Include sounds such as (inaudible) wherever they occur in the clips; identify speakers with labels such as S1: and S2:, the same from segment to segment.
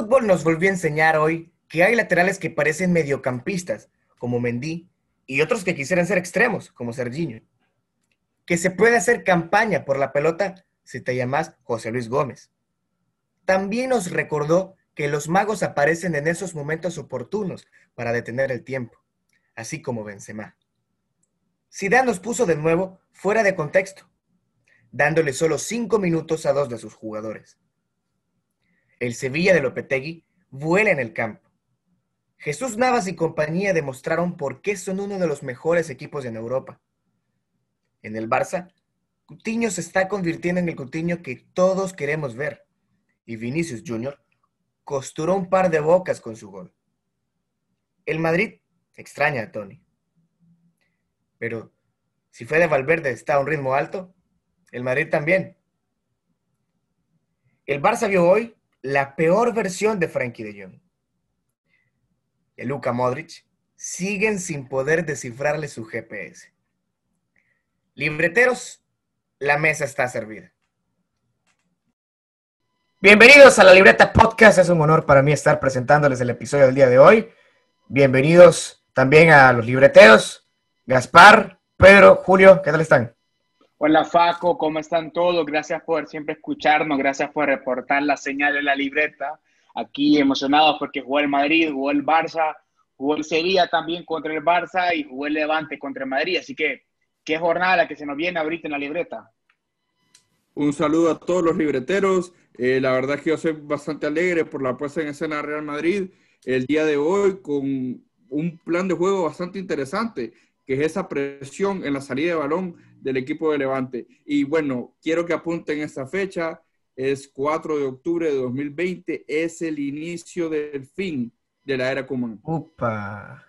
S1: Fútbol nos volvió a enseñar hoy que hay laterales que parecen mediocampistas, como Mendy, y otros que quisieran ser extremos, como Serginho. Que se puede hacer campaña por la pelota si te llamas José Luis Gómez. También nos recordó que los magos aparecen en esos momentos oportunos para detener el tiempo, así como Benzema. Zidane nos puso de nuevo fuera de contexto, dándole solo cinco minutos a dos de sus jugadores. El Sevilla de Lopetegui vuela en el campo. Jesús Navas y compañía demostraron por qué son uno de los mejores equipos en Europa. En el Barça, Coutinho se está convirtiendo en el Coutinho que todos queremos ver. Y Vinicius Jr. costuró un par de bocas con su gol. El Madrid extraña a Tony. Pero si Fede Valverde está a un ritmo alto, el Madrid también. El Barça vio hoy la peor versión de Frankie de Jong. Y Luka Modric siguen sin poder descifrarle su GPS. Libreteros, la mesa está servida. Bienvenidos a la Libreta Podcast. Es un honor para mí estar presentándoles el episodio del día de hoy. Bienvenidos también a los libreteros. Gaspar, Pedro, Julio, ¿qué tal están?
S2: Hola Faco, ¿cómo están todos? Gracias por siempre escucharnos, gracias por reportar la señal de la libreta. Aquí emocionados porque jugó el Madrid, jugó el Barça, jugó el Sevilla también contra el Barça y jugó el Levante contra el Madrid. Así que, qué jornada la que se nos viene ahorita en la libreta.
S3: Un saludo a todos los libreteros. Eh, la verdad es que yo soy bastante alegre por la puesta en escena de Real Madrid el día de hoy con un plan de juego bastante interesante, que es esa presión en la salida de balón del equipo de Levante. Y bueno, quiero que apunten esta fecha, es 4 de octubre de 2020, es el inicio del fin de la era Kuman.
S1: Upa.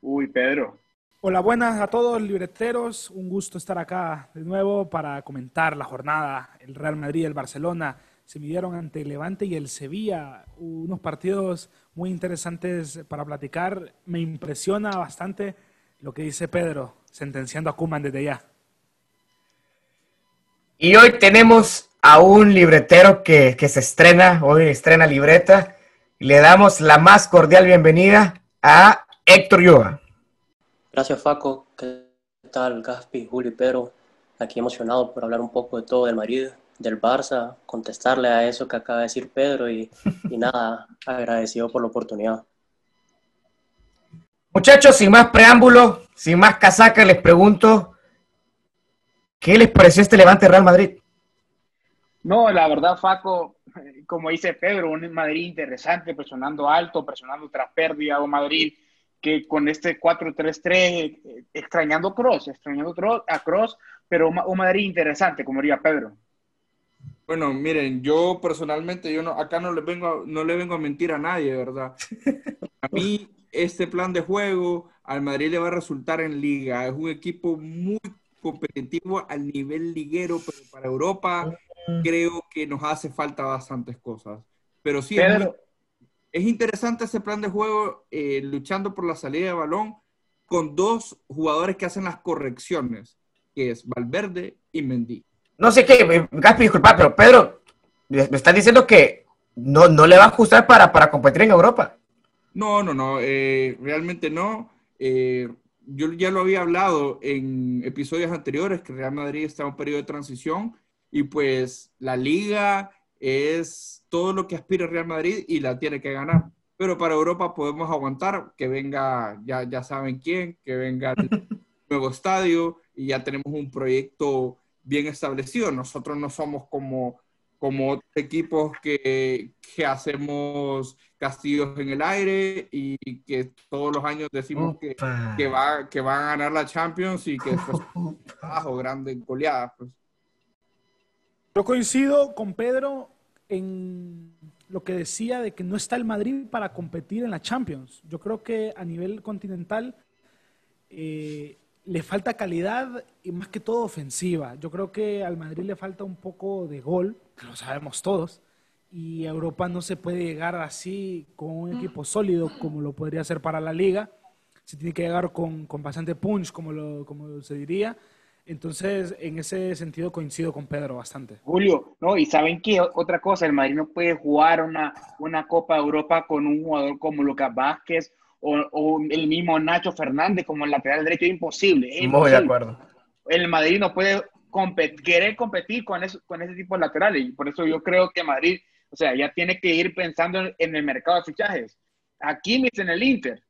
S2: Uy, Pedro.
S4: Hola, buenas a todos libreteros. Un gusto estar acá de nuevo para comentar la jornada. El Real Madrid y el Barcelona se midieron ante el Levante y el Sevilla. Unos partidos muy interesantes para platicar. Me impresiona bastante lo que dice Pedro, sentenciando a Kuman desde ya.
S1: Y hoy tenemos a un libretero que, se estrena, hoy estrena libreta. Le damos la más cordial bienvenida a Héctor Yoga.
S5: Gracias, Faco. ¿Qué tal, Gaspi, Julio y Pedro? Aquí emocionado por hablar un poco de todo del Madrid, del Barça, contestarle a eso que acaba de decir Pedro y, y nada, agradecido por la oportunidad.
S1: Muchachos, sin más preámbulo, sin más casaca, les pregunto, ¿Qué les pareció este Levante Real Madrid?
S2: No, la verdad, Faco, como dice Pedro, un Madrid interesante, presionando alto, presionando tras pérdida, un Madrid que con este 4-3-3, extrañando a Cross, extrañando a Cross, pero un Madrid interesante, como diría Pedro.
S3: Bueno, miren, yo personalmente, yo no, acá no le vengo, no le vengo a mentir a nadie, ¿verdad? A mí este plan de juego al Madrid le va a resultar en liga. Es un equipo muy competitivo al nivel liguero, pero para Europa creo que nos hace falta bastantes cosas. Pero sí, es, interesante ese plan de juego, eh, luchando por la salida de balón, con dos jugadores que hacen las correcciones, que es Valverde y Mendy.
S1: No sé qué, eh, Gaspi, disculpa, pero Pedro, me estás diciendo que no, no le va a ajustar para, para competir en Europa.
S3: No, no, no, eh, realmente no. Eh, yo ya lo había hablado en episodios anteriores, que Real Madrid está en un periodo de transición y pues la liga es todo lo que aspira Real Madrid y la tiene que ganar. Pero para Europa podemos aguantar que venga, ya, ya saben quién, que venga el (laughs) nuevo estadio y ya tenemos un proyecto bien establecido. Nosotros no somos como como otros equipos que, que, hacemos castillos en el aire y que todos los años decimos que, que, va, que van a ganar la Champions y que (laughs) es un trabajo grande en goleadas. Pues.
S4: Yo coincido con Pedro en lo que decía de que no está el Madrid para competir en la Champions. Yo creo que a nivel continental eh, le falta calidad y más que todo ofensiva. Yo creo que al Madrid le falta un poco de gol, que lo sabemos todos, y a Europa no se puede llegar así con un equipo sólido como lo podría ser para la liga. Se tiene que llegar con, con bastante punch, como, lo, como se diría. Entonces, en ese sentido coincido con Pedro bastante.
S2: Julio, no, y ¿saben qué? Otra cosa, el Madrid no puede jugar una, una Copa de Europa con un jugador como Lucas Vázquez o, o el mismo Nacho Fernández como el lateral derecho, es imposible. Es
S1: Muy
S2: imposible.
S1: de acuerdo.
S2: El Madrid no puede compet- querer competir con, eso, con ese tipo de laterales, y por eso yo creo que Madrid, o sea, ya tiene que ir pensando en, en el mercado de fichajes. Aquí me en el Inter.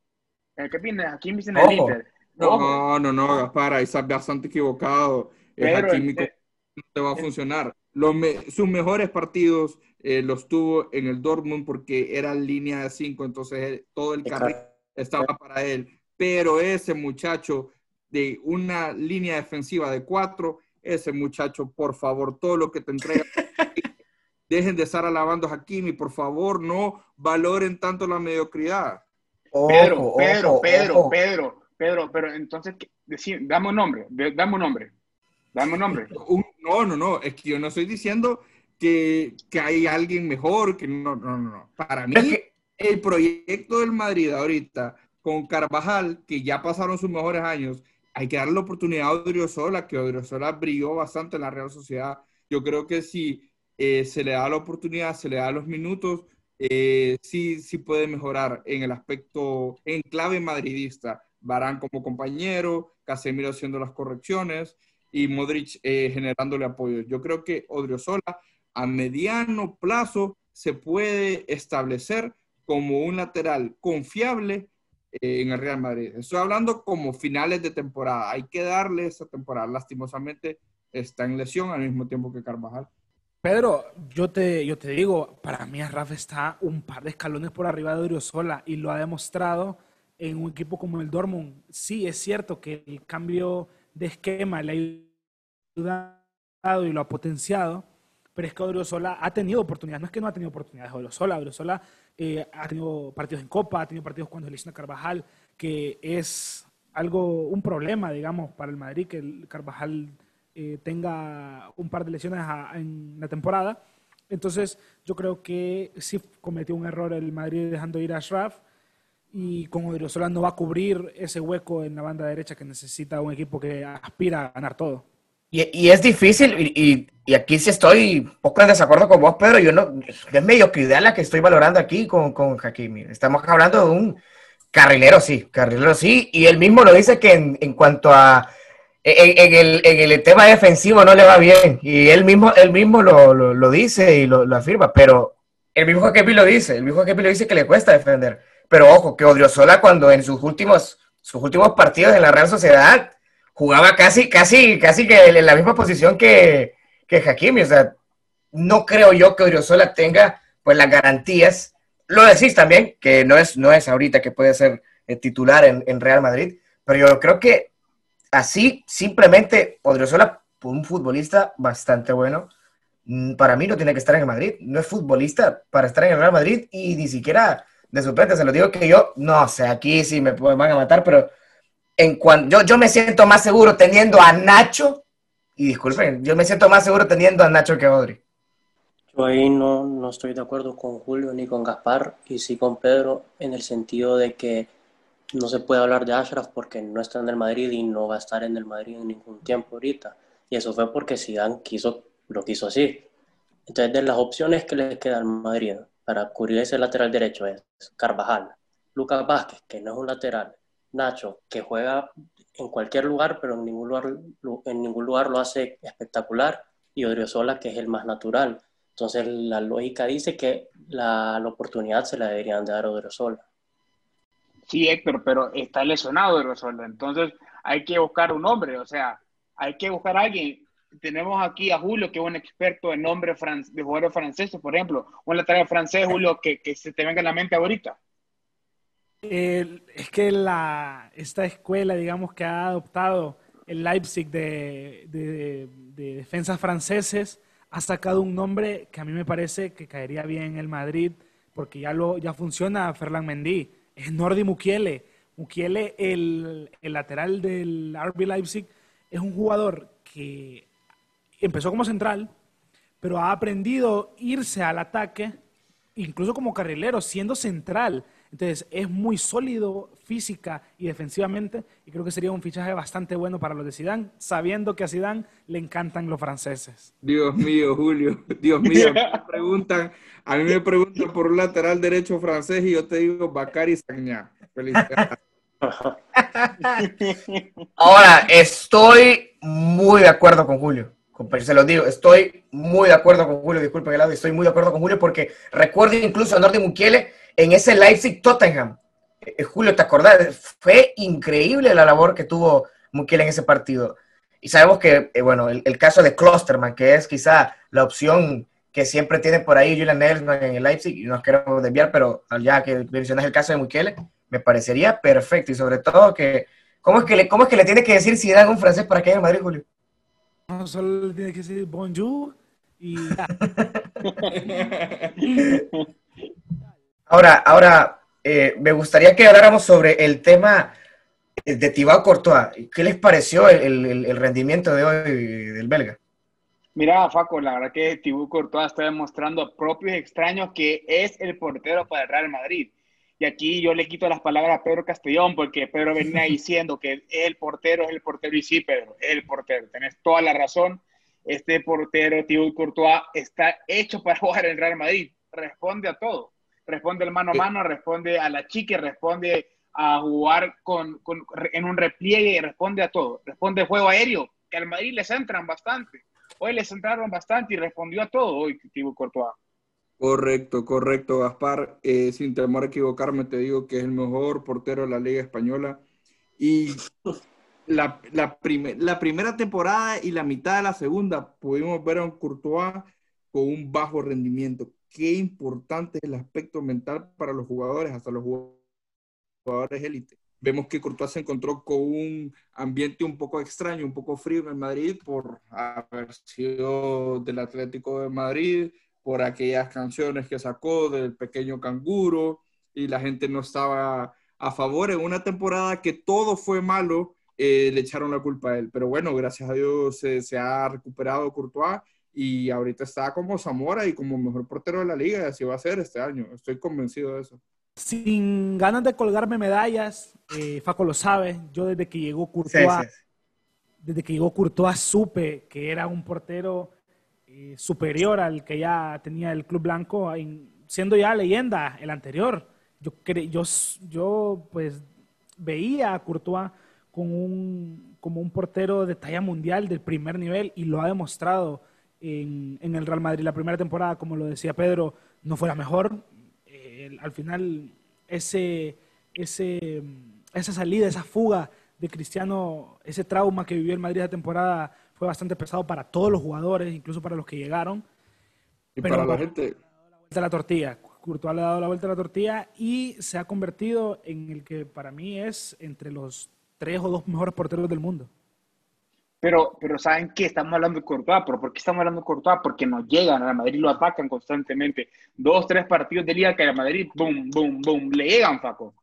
S2: Eh, ¿Qué opinas? Aquí me en el
S1: Ojo.
S2: Inter. Ojo.
S3: No, no, no, Gaspar, ahí estás bastante equivocado.
S2: Pero,
S3: Hakimi
S2: eh,
S3: no te va a funcionar. Los me- sus mejores partidos eh, los tuvo en el Dortmund porque era línea de cinco, entonces eh, todo el carril estaba para él. Pero ese muchacho de una línea defensiva de cuatro, ese muchacho, por favor, todo lo que te entrega. (laughs) Dejen de estar alabando a Hakimi, por favor, no valoren tanto la mediocridad.
S2: Pedro,
S1: Ojo,
S2: Pedro,
S1: ojo,
S2: Pedro,
S1: ojo.
S2: Pedro, Pedro, pero entonces, dame un nombre, dame un nombre, dame (laughs) un nombre.
S3: No, no, no, es que yo no estoy diciendo que, que hay alguien mejor, que no, no, no, no. Para mí,
S1: Es que-
S3: el proyecto del Madrid ahorita con Carvajal, que ya pasaron sus mejores años, hay que darle la oportunidad a Odriozola, que Odriozola brilló bastante en la Real Sociedad. Yo creo que si eh, se le da la oportunidad, se le da los minutos, eh, sí, puede mejorar en el aspecto, en clave madridista. Barán como compañero, Casemiro haciendo las correcciones y Modric eh, generándole apoyo. Yo creo que Odriozola a mediano plazo se puede establecer como un lateral confiable eh, en el Real Madrid. Estoy hablando como finales de temporada. Hay que darle esa temporada. Lastimosamente está en lesión al mismo tiempo que Carvajal.
S4: Pedro, yo te, yo te digo, para mí Rafa está un par de escalones por arriba de Oriozola y lo ha demostrado en un equipo como el Dortmund. Sí, es cierto que el cambio de esquema le ha ayudado y lo ha potenciado, pero es que Odriozola ha tenido oportunidades. No es que no ha tenido oportunidades Odriozola. Odriozola eh, ha tenido partidos en Copa, ha tenido partidos cuando lesiona Carvajal, que es algo, un problema, digamos, para el Madrid, que el Carvajal eh, tenga un par de lesiones a- en la temporada. Entonces, yo creo que sí cometió un error el Madrid dejando ir a Ashraf y con Odriozola no va a cubrir ese hueco en la banda derecha que necesita un equipo que aspira a ganar todo.
S1: Y, y es difícil, y, y- y aquí sí estoy poco en desacuerdo con vos, Pedro. Yo no, es mediocridad la que estoy valorando aquí con, con Hakimi. Estamos hablando de un carrilero, sí, carrilero, sí. Y él mismo lo dice que en, en cuanto a. En, el, en el tema defensivo no le va bien. Y él mismo, él mismo lo, lo- dice y lo, lo afirma. Pero el mismo Hakimi lo dice. El mismo Hakimi lo dice que le cuesta defender. Pero ojo, que Odriozola cuando en sus últimos, sus últimos partidos en la Real Sociedad jugaba casi, casi, casi que en la misma posición que, que Hakimi. O sea, no creo yo que Odriozola tenga pues las garantías. Lo decís también, que no es, no es ahorita que puede ser eh, titular en, en Real Madrid, pero yo creo que así, simplemente, Odriozola, un futbolista bastante bueno, mm, para mí no tiene que estar en el Madrid. No es futbolista para estar en el Real Madrid y ni siquiera de suplente. Se lo digo que yo, no sé, aquí sí me van a matar, pero en cuan- yo, yo me siento más seguro teniendo a Nacho, y disculpen, yo me siento más seguro teniendo a Nacho que a Odri.
S5: Yo ahí no, no estoy de acuerdo con Julio ni con Gaspar y sí con Pedro en el sentido de que no se puede hablar de Ashraf porque no está en el Madrid y no va a estar en el Madrid en ningún tiempo ahorita. Y eso fue porque Zidane quiso, lo quiso así. Entonces, de las opciones que le queda al Madrid para cubrir ese lateral derecho es Carvajal, Lucas Vázquez, que no es un lateral, Nacho, que juega en cualquier lugar, pero en ningún lugar, en ningún lugar lo hace espectacular, y Odriozola, que es el más natural. Entonces, la lógica dice que la, oportunidad se la deberían de dar a Odriozola.
S2: Sí, Héctor, pero está lesionado de Rosaldo. Entonces hay que buscar un hombre, o sea, hay que buscar a alguien. Tenemos aquí a Julio, que es un experto en nombre de jugadores franceses, por ejemplo. Un lateral francés, Julio, que, se te venga a la mente ahorita.
S4: Es que la, esta escuela, digamos, que ha adoptado el Leipzig de, de- de defensas franceses, ha sacado un nombre que a mí me parece que caería bien en el Madrid, porque ya, lo, ya funciona Ferland Mendy. Es Nordi Mukiele. Mukiele, el, el lateral del RB Leipzig, es un jugador que empezó como central, pero ha aprendido irse al ataque, incluso como carrilero, siendo central. Entonces, es muy sólido física y defensivamente y creo que sería un fichaje bastante bueno para los de Zidane, sabiendo que a Zidane le encantan los franceses.
S3: Dios mío, Julio, Dios mío, me (laughs) preguntan, a mí me preguntan por un lateral derecho francés y yo te digo Bakary Sagna. Felicidades. (laughs)
S1: Ahora, estoy muy de acuerdo con Julio. Se lo digo, estoy muy de acuerdo con Julio, disculpen el lado, estoy muy de acuerdo con Julio porque recuerdo incluso a Nordi Mukiele en ese Leipzig-Tottenham. Eh, Julio, ¿te acordás? Fue increíble la labor que tuvo Mukiele en ese partido. Y sabemos que, eh, bueno, el, caso de Klosterman, que es quizá la opción que siempre tiene por ahí Julian Nelsman en el Leipzig, y nos queremos desviar, pero ya que mencionas el caso de Mukiele, me parecería perfecto. Y sobre todo que, ¿cómo es que le, cómo es que le tiene que decir si dan un francés para que haya en Madrid, Julio?
S4: No, solo le tiene que decir bonjour y (laughs) (laughs)
S1: Ahora, ahora eh, me gustaría que habláramos sobre el tema de Thibaut Courtois. ¿Qué les pareció el, rendimiento de hoy del belga?
S2: Mira, Faco, la verdad que Thibaut Courtois está demostrando propios extraños que es el portero para el Real Madrid. Y aquí yo le quito las palabras a Pedro Castellón porque Pedro venía (laughs) diciendo que el portero es el portero y sí, Pedro, es el portero. Tenés toda la razón. Este portero, Thibaut Courtois, está hecho para (laughs) jugar en Real Madrid. Responde a todo responde el mano a mano, responde a la chica, responde a jugar con, en un repliegue, responde a todo. Responde juego aéreo, que al Madrid les entran bastante. Hoy les entraron bastante y respondió a todo hoy Thibaut Courtois.
S3: Correcto, correcto, Gaspar. Eh, sin temor a equivocarme, te digo que es el mejor portero de la Liga Española. Y la, la, la primera temporada y la mitad de la segunda pudimos ver a un Courtois con un bajo rendimiento qué importante es el aspecto mental para los jugadores, hasta los jugadores élite. Vemos que Courtois se encontró con un ambiente un poco extraño, un poco frío en Madrid por haber sido del Atlético de Madrid, por aquellas canciones que sacó del pequeño canguro y la gente no estaba a favor en una temporada que todo fue malo, eh, le echaron la culpa a él. Pero bueno, gracias a Dios se ha recuperado Courtois y ahorita está como Zamora y como mejor portero de la liga, y así va a ser este año. Estoy convencido de eso.
S4: Sin ganas de colgarme medallas, eh, Faco lo sabe, yo desde que llegó Courtois, desde que llegó Courtois supe que era un portero eh, superior al que ya tenía el Club Blanco, siendo ya leyenda el anterior. Yo, yo, yo pues veía a Courtois como un, como un portero de talla mundial del primer nivel y lo ha demostrado en, el Real Madrid. La primera temporada, como lo decía Pedro, no fue la mejor. Eh, al final, ese, ese, esa salida, esa fuga de Cristiano, ese trauma que vivió el Madrid esa temporada fue bastante pesado para todos los jugadores, incluso para los que llegaron.
S3: Y para la gente.
S4: La vuelta a la tortilla. Courtois le ha dado la vuelta a la tortilla y se ha convertido en el que para mí es entre los tres o dos mejores porteros del mundo.
S2: Pero, pero ¿saben qué? Estamos hablando de Courtois, ¿pero por qué estamos hablando de Courtois? Porque nos llegan, a Madrid lo atacan constantemente. Dos, tres partidos de liga que a Madrid, boom, boom, boom, le llegan, Faco.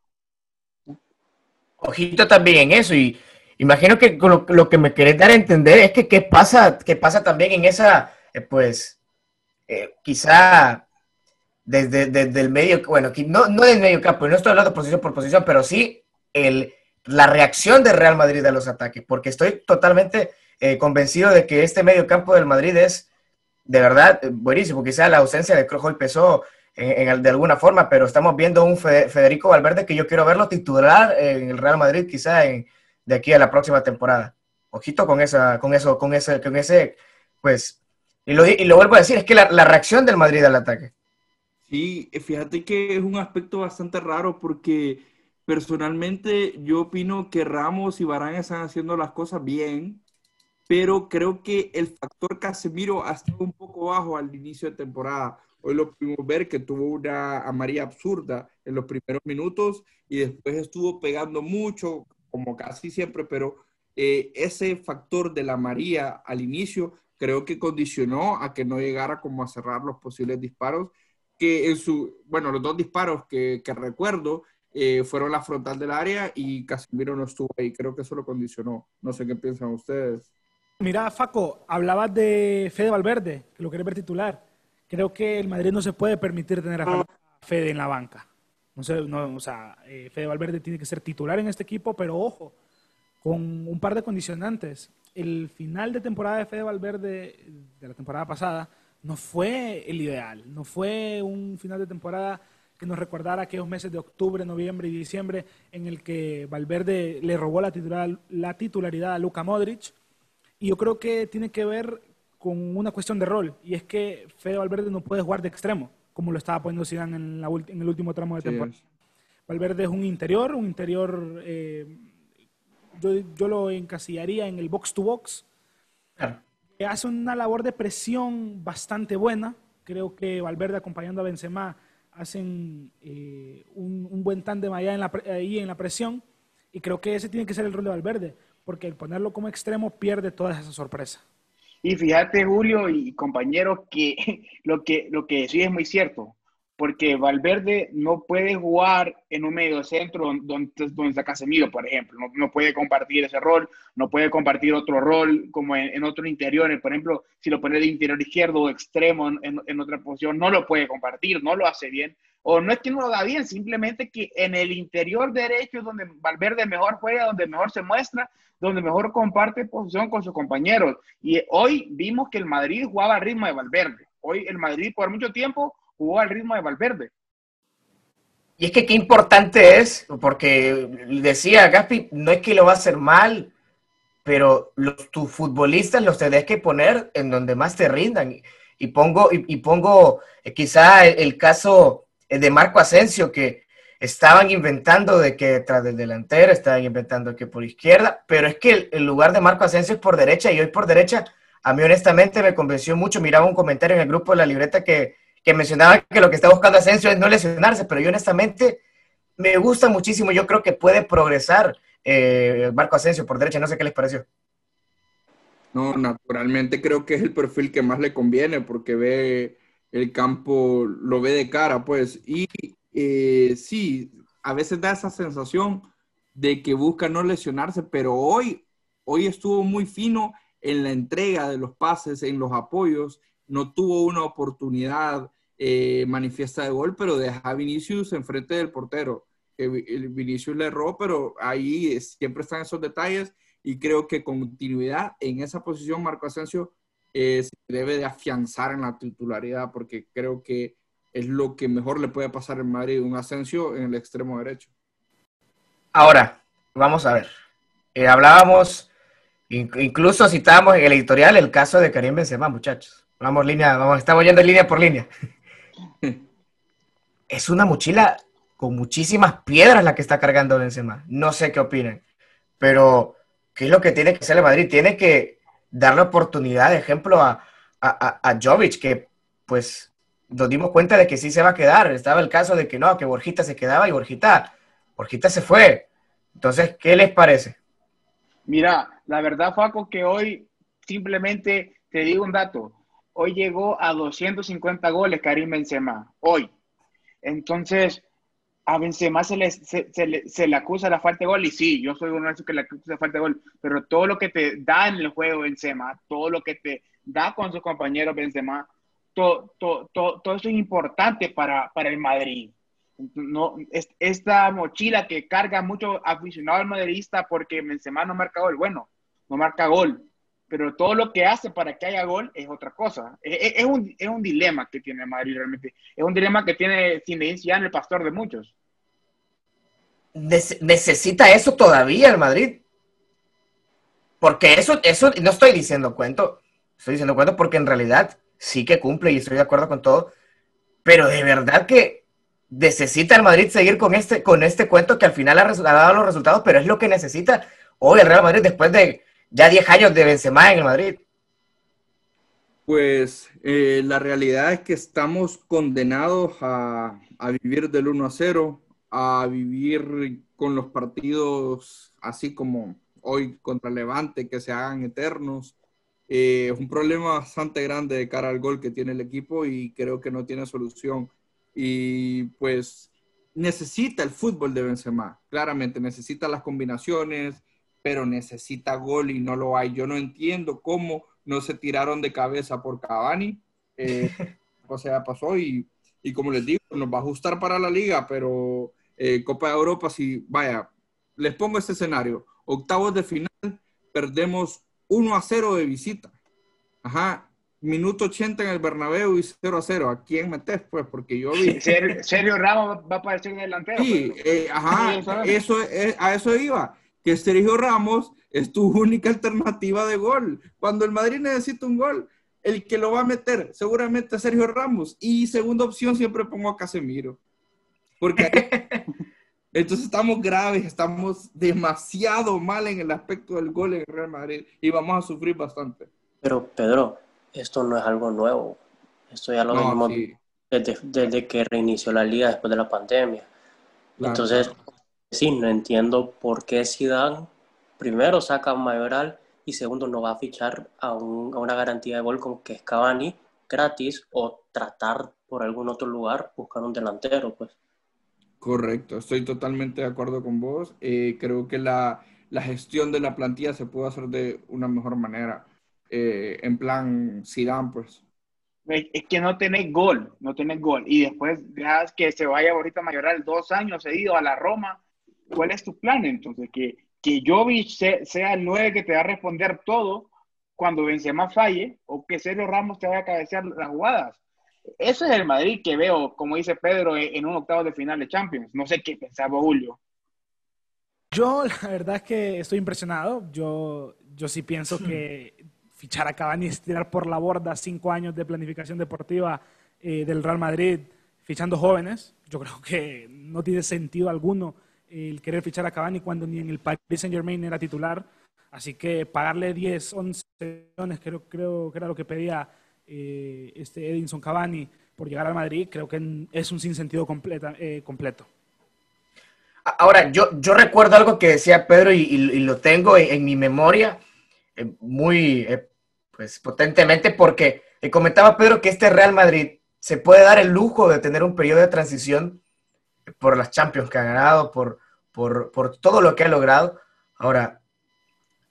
S1: Ojito también en eso, y imagino que lo, que me querés dar a entender es que qué pasa, qué pasa también en esa, eh, pues, eh, quizá desde, desde, el medio, bueno, no, no del medio campo, no estoy hablando posición por posición, pero sí el la reacción del Real Madrid a los ataques, porque estoy totalmente eh, convencido de que este medio campo del Madrid es de verdad buenísimo. Quizá la ausencia de Crojo pesó en, de alguna forma, pero estamos viendo un Federico Valverde que yo quiero verlo titular en el Real Madrid, quizá de aquí a la próxima temporada. Ojito con esa, con eso, con ese, con ese, pues, y lo, y lo vuelvo a decir, es que la, la reacción del Madrid al ataque.
S3: Sí, fíjate que es un aspecto bastante raro porque Personalmente, yo opino que Ramos y Barán están haciendo las cosas bien, pero creo que el factor Casemiro ha estado un poco bajo al inicio de temporada. Hoy lo pudimos ver que tuvo una amarilla absurda en los primeros minutos y después estuvo pegando mucho, como casi siempre, pero eh, ese factor de la amarilla al inicio creo que condicionó a que no llegara como a cerrar los posibles disparos, que en su, bueno, los dos disparos que, que recuerdo eh, fueron la frontal del área y Casimiro no estuvo ahí. Creo que eso lo condicionó. No sé qué piensan ustedes.
S4: Mira, Faco, hablabas de Fede Valverde, que lo quiere ver titular. Creo que el Madrid no se puede permitir tener a Fede en la banca. No sé, no, o sea, eh, Fede Valverde tiene que ser titular en este equipo, pero ojo, con un par de condicionantes. El final de temporada de Fede Valverde de la temporada pasada no fue el ideal, no fue un final de temporada que nos recordara aquellos meses de octubre, noviembre y diciembre en el que Valverde le robó la, la titularidad a Luka Modric. Y yo creo que tiene que ver con una cuestión de rol, y es que Fede Valverde no puede jugar de extremo, como lo estaba poniendo Zidane en, en el último tramo de temporada. Valverde es un interior, un interior, eh, yo, lo encasillaría en el box to box, hace una labor de presión bastante buena. Creo que Valverde acompañando a Benzema hacen eh, un, buen tándem allá en la, ahí en la presión, y creo que ese tiene que ser el rol de Valverde, porque el ponerlo como extremo pierde toda esa sorpresa.
S2: Y fíjate, Julio y compañeros, que (laughs) lo que, lo que decís es muy cierto, porque Valverde no puede jugar en un medio centro donde, donde está Casemiro, por ejemplo. No, puede compartir ese rol, no puede compartir otro rol como en, otro interior. Por ejemplo, si lo pone de interior izquierdo o extremo en, en, otra posición, no lo puede compartir, no lo hace bien. O no es que no lo haga bien, simplemente que en el interior derecho es donde Valverde mejor juega, donde mejor se muestra, donde mejor comparte posición con sus compañeros. Y hoy vimos que el Madrid jugaba al ritmo de Valverde. Hoy el Madrid por mucho tiempo jugó al ritmo de Valverde.
S1: Y es que qué importante es, porque decía Gaspi, no es que lo va a hacer mal, pero tus futbolistas los tenés que poner en donde más te rindan. Y, pongo, y, pongo eh, quizá el, caso eh, de Marco Asensio, que estaban inventando de que detrás del delantero, estaban inventando que por izquierda, pero es que el, lugar de Marco Asensio es por derecha y hoy por derecha, a mí honestamente me convenció mucho. Miraba un comentario en el grupo de la libreta que, que mencionaba que lo que está buscando Asensio es no lesionarse, pero yo honestamente me gusta muchísimo. Yo creo que puede progresar eh, Marco Asensio por derecha. No sé qué les pareció.
S3: No, naturalmente creo que es el perfil que más le conviene porque ve el campo, lo ve de cara, pues. Y eh, sí, a veces da esa sensación de que busca no lesionarse, pero hoy, hoy estuvo muy fino en la entrega de los pases, en los apoyos, no tuvo una oportunidad eh, manifiesta de gol, pero deja a Vinicius enfrente del portero. el Vinicius le erró, pero ahí siempre están esos detalles y creo que continuidad en esa posición Marco Asensio eh, se debe de afianzar en la titularidad porque creo que es lo que mejor le puede pasar en Madrid, un ascenso en el extremo derecho.
S1: Ahora, vamos a ver. Eh, hablábamos, incluso citábamos en el editorial el caso de Karim Benzema, muchachos. Vamos línea, vamos, estamos yendo línea por línea. (laughs) es una mochila con muchísimas piedras la que está cargando Benzema. No sé qué opinan, pero ¿qué es lo que tiene que hacer el Madrid? Tiene que darle oportunidad, de ejemplo, a, a, a Jovic, que pues nos dimos cuenta de que sí se va a quedar. Estaba el caso de que no, que Borjita se quedaba y Borjita, Borjita se fue. Entonces, ¿qué les parece?
S2: Mira, la verdad, Faco, que hoy simplemente te digo un dato. Hoy llegó a 250 goles Karim Benzema, hoy. Entonces, a Benzema se le, se, le, acusa la falta de gol, y sí, yo soy uno de esos que le acusa la falta de gol, pero todo lo que te da en el juego Benzema, todo lo que te da con sus compañeros Benzema, todo, eso es importante para, para el Madrid. No, esta mochila que carga mucho aficionado al madridista porque Benzema no marca gol, bueno, no marca gol, pero todo lo que hace para que haya gol es otra cosa. Es, es, un, es un, dilema que tiene Madrid realmente. Es un dilema que tiene ya en el pastor de muchos.
S1: necesita eso todavía el Madrid. Porque eso, eso, no estoy diciendo cuento, estoy diciendo cuento porque en realidad sí que cumple y estoy de acuerdo con todo, pero de verdad que necesita el Madrid seguir con este, con este cuento que al final ha, dado los resultados, pero es lo que necesita hoy el Real Madrid después de ya 10 años de Benzema en el Madrid.
S3: Pues eh, la realidad es que estamos condenados a, a vivir del 1 a 0, a vivir con los partidos así como hoy contra Levante, que se hagan eternos, eh, es un problema bastante grande de cara al gol que tiene el equipo y creo que no tiene solución. Y pues necesita el fútbol de Benzema, claramente necesita las combinaciones, pero necesita gol y no lo hay. Yo no entiendo cómo no se tiraron de cabeza por Cavani. Eh, (laughs) o sea, pasó y y como les digo, nos va a ajustar para la liga, pero eh, Copa de Europa, si, vaya, les pongo este escenario, octavos de final, perdemos 1 a 0 de visita. Ajá, minuto 80 en el Bernabéu y 0 a 0. ¿A quién metes? Pues porque yo vi. (laughs)
S2: Sergio Ramos va a aparecer en delantero.
S3: Sí, pues. eh, ajá, (laughs) eso, es, a eso iba. Que Sergio Ramos es tu única alternativa de gol. Cuando el Madrid necesita un gol, el que lo va a meter seguramente es Sergio Ramos. Y segunda opción siempre pongo a Casemiro. Porque (laughs) entonces estamos graves, estamos demasiado mal en el aspecto del gol en Real Madrid y vamos a sufrir bastante.
S5: Pero Pedro, esto no es algo nuevo. Esto ya lo no, desde, que reinició la liga después de la pandemia. Entonces, sí, no entiendo por qué Zidane primero saca a Mayoral y segundo no va a fichar a, una garantía de gol como que es Cavani gratis o tratar por algún otro lugar buscar un delantero, pues.
S3: Correcto, estoy totalmente de acuerdo con vos. Eh, creo que la, la, gestión de la plantilla se puede hacer de una mejor manera. Eh, en plan Zidane, pues.
S2: Es que no tenés gol, no tenés gol. Y después dejas que se vaya ahorita a Mayoral dos años cedido a la Roma. ¿Cuál es tu plan entonces? Que, que Jovic sea, el 9 que te va a responder todo cuando Benzema falle o que Sergio Ramos te vaya a cabecear las jugadas. Ese es el Madrid que veo, como dice Pedro, en un octavo de final de Champions. No sé qué pensaba Julio.
S4: Yo, la verdad es que estoy impresionado. Yo, yo sí pienso que fichar a Cavani y tirar por la borda cinco años de planificación deportiva eh, del Real Madrid fichando jóvenes. Yo creo que no tiene sentido alguno el querer fichar a Cavani cuando ni en el Paris Saint Germain era titular. Así que pagarle 10, 11 millones, creo, creo que era lo que pedía eh, este Edinson Cavani por llegar al Madrid, creo que es un sinsentido completa, eh, completo.
S1: Ahora, yo, yo recuerdo algo que decía Pedro y, lo tengo en, mi memoria muy pues potentemente porque comentaba Pedro que este Real Madrid se puede dar el lujo de tener un periodo de transición por las Champions que ha ganado, por, por, todo lo que ha logrado. Ahora,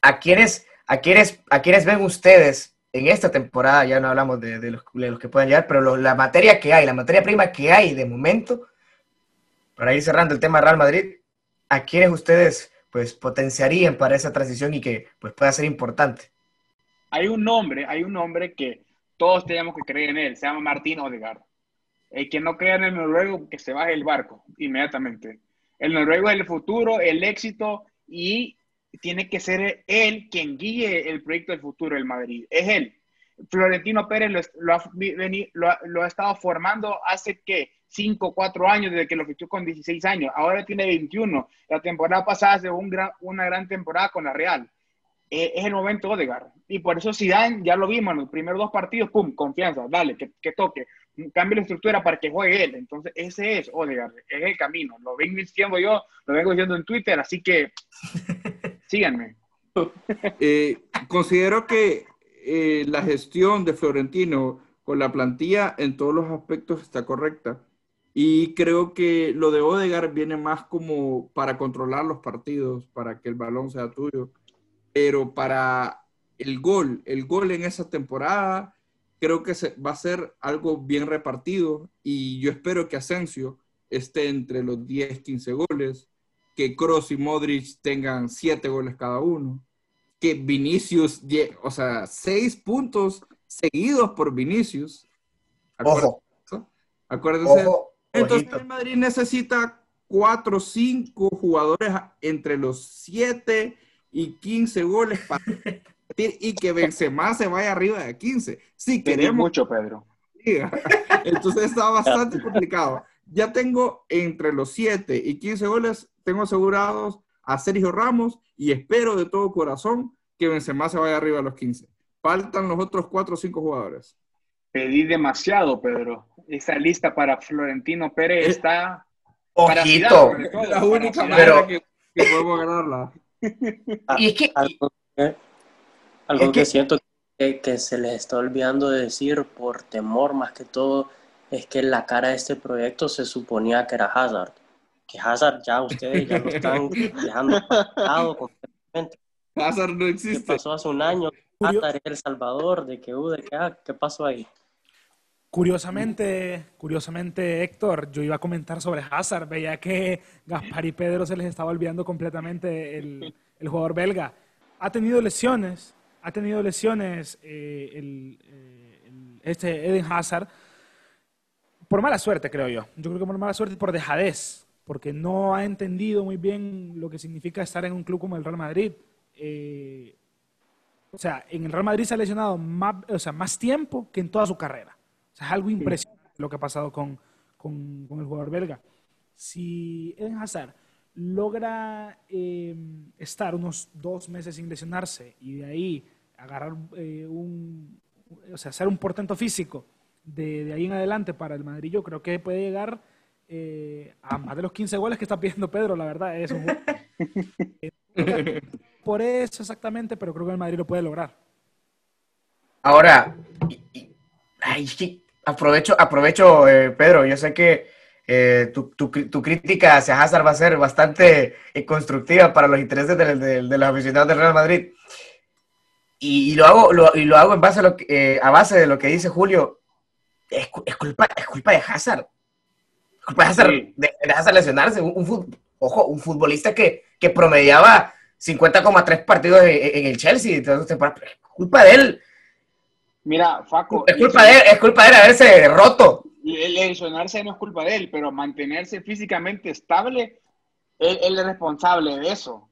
S1: ¿a quiénes, a, quiénes, ¿a quiénes ven ustedes en esta temporada? Ya no hablamos de, los, los, que puedan llegar, pero la materia que hay, la materia prima que hay de momento, para ir cerrando el tema Real Madrid, ¿a quiénes ustedes pues potenciarían para esa transición y que pues pueda ser importante?
S2: hay un nombre, hay un nombre que todos tenemos que creer en él, se llama Martín Odegaard. El que no crea en el noruego, que se baje el barco inmediatamente. El noruego es el futuro, el éxito y tiene que ser él quien guíe el proyecto del futuro del Madrid. Es él. Florentino Pérez lo, ha, estado formando hace que 5 o 4 años desde que lo fichó con 16 años. Ahora tiene 21. La temporada pasada hace un una gran temporada con la Real. Eh, es el momento Odegaard. Y por eso Zidane, ya lo vimos en los primeros dos partidos, pum, confianza, dale, que, que toque, cambie la estructura para que juegue él. Entonces, ese es Odegaard, es el camino. Lo vengo diciendo yo, lo vengo diciendo en Twitter, así que (laughs) síganme. (laughs)
S3: Eh, considero que eh, la gestión de Florentino con la plantilla en todos los aspectos está correcta. Y creo que lo de Odegaard viene más como para controlar los partidos, para que el balón sea tuyo pero para el gol, el gol en esa temporada, creo que va a ser algo bien repartido y yo espero que Asensio esté entre los 10, 15 goles, que Kroos y Modric tengan 7 goles cada uno, que Vinicius, o sea, 6 puntos seguidos por Vinicius.
S1: Ojo.
S3: Acuérdense. Entonces el Madrid necesita 4 o 5 jugadores entre los 7 y 15 goles para (laughs) y que Benzema se vaya arriba de 15. Sí, queremos
S2: mucho, Pedro. (laughs)
S3: Entonces está bastante complicado. Ya tengo entre los 7 y 15 goles, tengo asegurados a Sergio Ramos y espero de todo corazón que Benzema se vaya arriba de los 15. Faltan los otros 4 o 5 jugadores.
S2: Pedí demasiado, Pedro. Esa lista para Florentino Pérez eh, está...
S1: Ojito.
S3: la única manera que, que podemos ganarla.
S5: y es que, (laughs) algo, que, siento que, se les está olvidando de decir por temor más que todo es que la cara de este proyecto se suponía que era Hazard. Que Hazard ya ustedes ya lo están (laughs) dejando completamente.
S3: Hazard no existe.
S5: ¿Qué pasó hace un año? Hazard El Salvador, de que, de que, ah, ¿qué pasó ahí?
S4: Curiosamente, curiosamente, Héctor, yo iba a comentar sobre Hazard. Veía que Gaspar y Pedro se les estaba olvidando completamente el, el jugador belga. Ha tenido lesiones, ha tenido lesiones eh, el, eh, el- este Eden Hazard por mala suerte, creo yo. Yo creo que por mala suerte y por dejadez, porque no ha entendido muy bien lo que significa estar en un club como el Real Madrid. Eh, o sea, en el Real Madrid se ha lesionado más, o sea, más tiempo que en toda su carrera. O sea, es algo impresionante lo que ha pasado con, con- con el jugador belga. Si Eden Hazard logra eh, estar unos dos meses sin lesionarse y de ahí agarrar eh, un, o sea, ser un portento físico de, de ahí en adelante para el Madrid, yo creo que puede llegar eh, a más de los 15 goles que está pidiendo Pedro, la verdad. Es un- (laughs) por eso exactamente, pero creo que el Madrid lo puede lograr.
S1: Ahora, y- y- ay, sí, aprovecho, aprovecho eh, Pedro, yo sé que eh, tu, tu tu crítica hacia Hazard va a ser bastante eh, constructiva para los intereses del- del- de, los aficionados del Real Madrid. Y, y lo hago, lo- y lo hago en base a, lo eh, a base de lo que dice Julio. Es, es culpa, es culpa de Hazard. Es culpa de Hazard,
S2: Sí.
S1: de, de Hazard lesionarse. Un, un ojo, un futbolista que, que promediaba 50,3 partidos en, en el Chelsea. Entonces, es culpa de él.
S2: Mira, Faco,
S1: Es culpa de es culpa de él haberse roto.
S2: El lesionarse no es culpa de él, pero mantenerse físicamente estable, él, él es responsable de eso.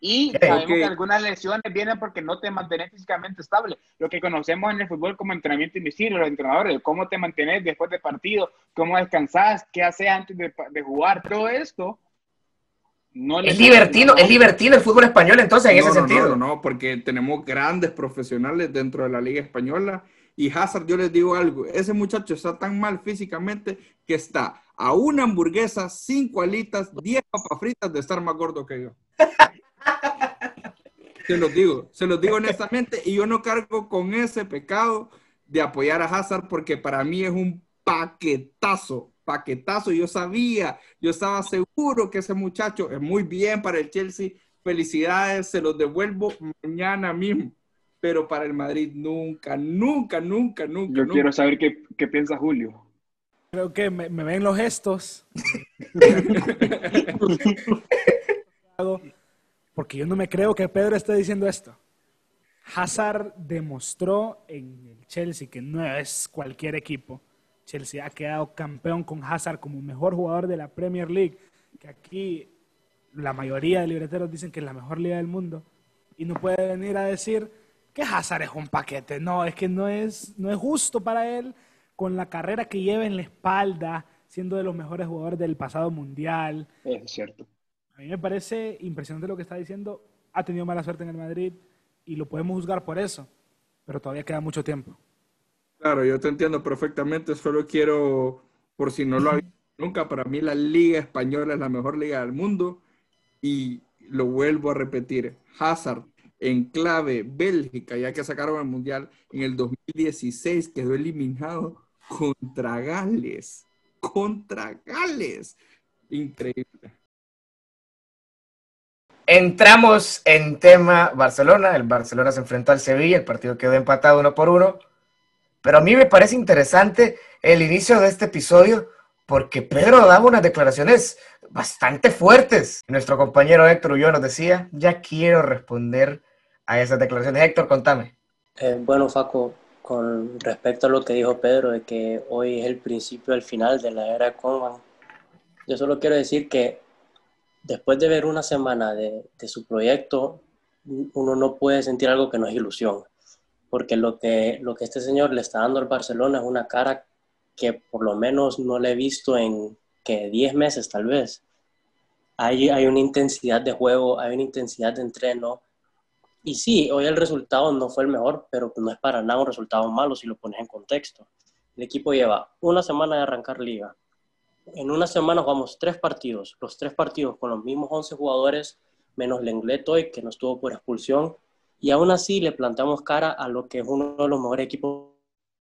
S2: Y sabemos que algunas lesiones vienen porque no te mantienes físicamente estable. Lo que conocemos en el fútbol como entrenamiento invisible, los entrenadores, cómo te mantienes después de partido, cómo descansas, qué haces antes de, de jugar, todo esto. No
S1: Es libertino,
S2: no,
S1: es libertino el fútbol español entonces en
S3: no,
S1: ese
S3: no,
S1: sentido.
S3: No, porque tenemos grandes profesionales dentro de la Liga Española. Y Hazard, yo les digo algo, ese muchacho está tan mal físicamente que está a una hamburguesa, cinco alitas, diez papas fritas de estar más gordo que yo. (laughs) Se los digo, se los digo honestamente, y yo no cargo con ese pecado de apoyar a Hazard porque para mí es un paquetazo, paquetazo. Yo sabía, yo estaba seguro que ese muchacho es muy bien para el Chelsea. Felicidades, se los devuelvo mañana mismo. Pero para el Madrid nunca, nunca, nunca, nunca.
S2: Yo
S3: nunca.
S2: quiero saber qué, qué piensa Julio.
S4: Creo que me, me ven los gestos. (laughs) Porque yo no me creo que Pedro esté diciendo esto. Hazard demostró en el Chelsea que no es cualquier equipo. Chelsea ha quedado campeón con Hazard como mejor jugador de la Premier League. Que aquí la mayoría de libreteros dicen que es la mejor liga del mundo. Y no puede venir a decir que Hazard es un paquete. No, es que no es, no es justo para él con la carrera que lleva en la espalda, siendo de los mejores jugadores del pasado mundial.
S2: Es cierto.
S4: A mí me parece impresionante lo que está diciendo. Ha tenido mala suerte en el Madrid y lo podemos juzgar por eso, pero todavía queda mucho tiempo.
S3: Claro, yo te entiendo perfectamente. Solo quiero, por si no lo había nunca, para mí la Liga Española es la mejor liga del mundo. Y lo vuelvo a repetir. Hazard en clave Bélgica, ya que sacaron el Mundial en el 2016, quedó eliminado contra Gales. Contra Gales. Increíble.
S1: Entramos en tema Barcelona. El Barcelona se enfrentó al Sevilla, el partido quedó empatado uno por uno. Pero a mí me parece interesante el inicio de este episodio porque Pedro daba unas declaraciones bastante fuertes. Nuestro compañero Héctor Ulloa nos decía, ya quiero responder a esas declaraciones. Héctor, contame.
S5: Eh, bueno, Faco, con respecto a lo que dijo Pedro de que hoy es el principio del final de la era Koeman, yo solo quiero decir que después de ver una semana de, de su proyecto, uno no puede sentir algo que no es ilusión, porque lo que, lo que este señor le está dando al Barcelona es una cara que por lo menos no le he visto en que 10 meses tal vez. Hay, hay una intensidad de juego, hay una intensidad de entreno, y sí, hoy el resultado no fue el mejor, pero no es para nada un resultado malo si lo pones en contexto. El equipo lleva una semana de arrancar liga. En una semana jugamos tres partidos, los tres partidos con los mismos 11 jugadores, menos Lenglet hoy, que no estuvo por expulsión, y aún así le plantamos cara a lo que es uno de los mejores equipos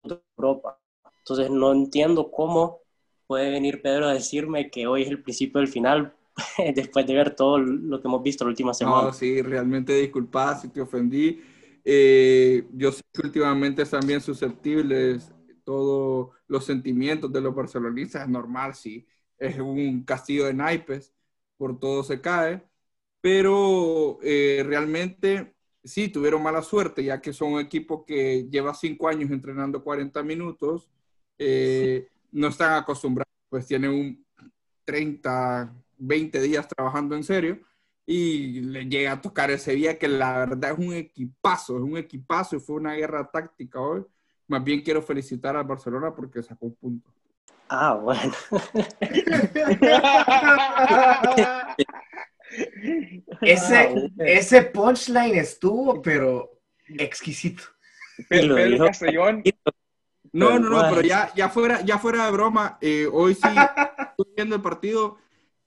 S5: de Europa. Entonces no entiendo cómo puede venir Pedro a decirme que hoy es el principio del final (laughs) después de ver todo lo que hemos visto la última semana.
S3: No, sí, realmente disculpa si te ofendí. Eh, yo sé que últimamente están bien susceptibles todos los sentimientos de los barcelonistas, es normal, sí, es un castillo de naipes, por todo se cae, pero eh, realmente sí, tuvieron mala suerte, ya que son un equipo que lleva cinco años entrenando 40 minutos, eh, no están acostumbrados, pues tienen un 30, 20 días trabajando en serio y le llega a tocar ese día que la verdad es un equipazo, es un equipazo y fue una guerra táctica hoy. Más bien quiero felicitar al Barcelona porque sacó un punto.
S5: Ah, bueno.
S1: ese,
S5: Ah, bueno.
S1: ese punchline estuvo, pero exquisito.
S2: Pedro, Pedro. Castellón,
S3: No, no, no, pero ya, ya, fuera, ya fuera de broma, eh, hoy sí (laughs) estoy viendo el partido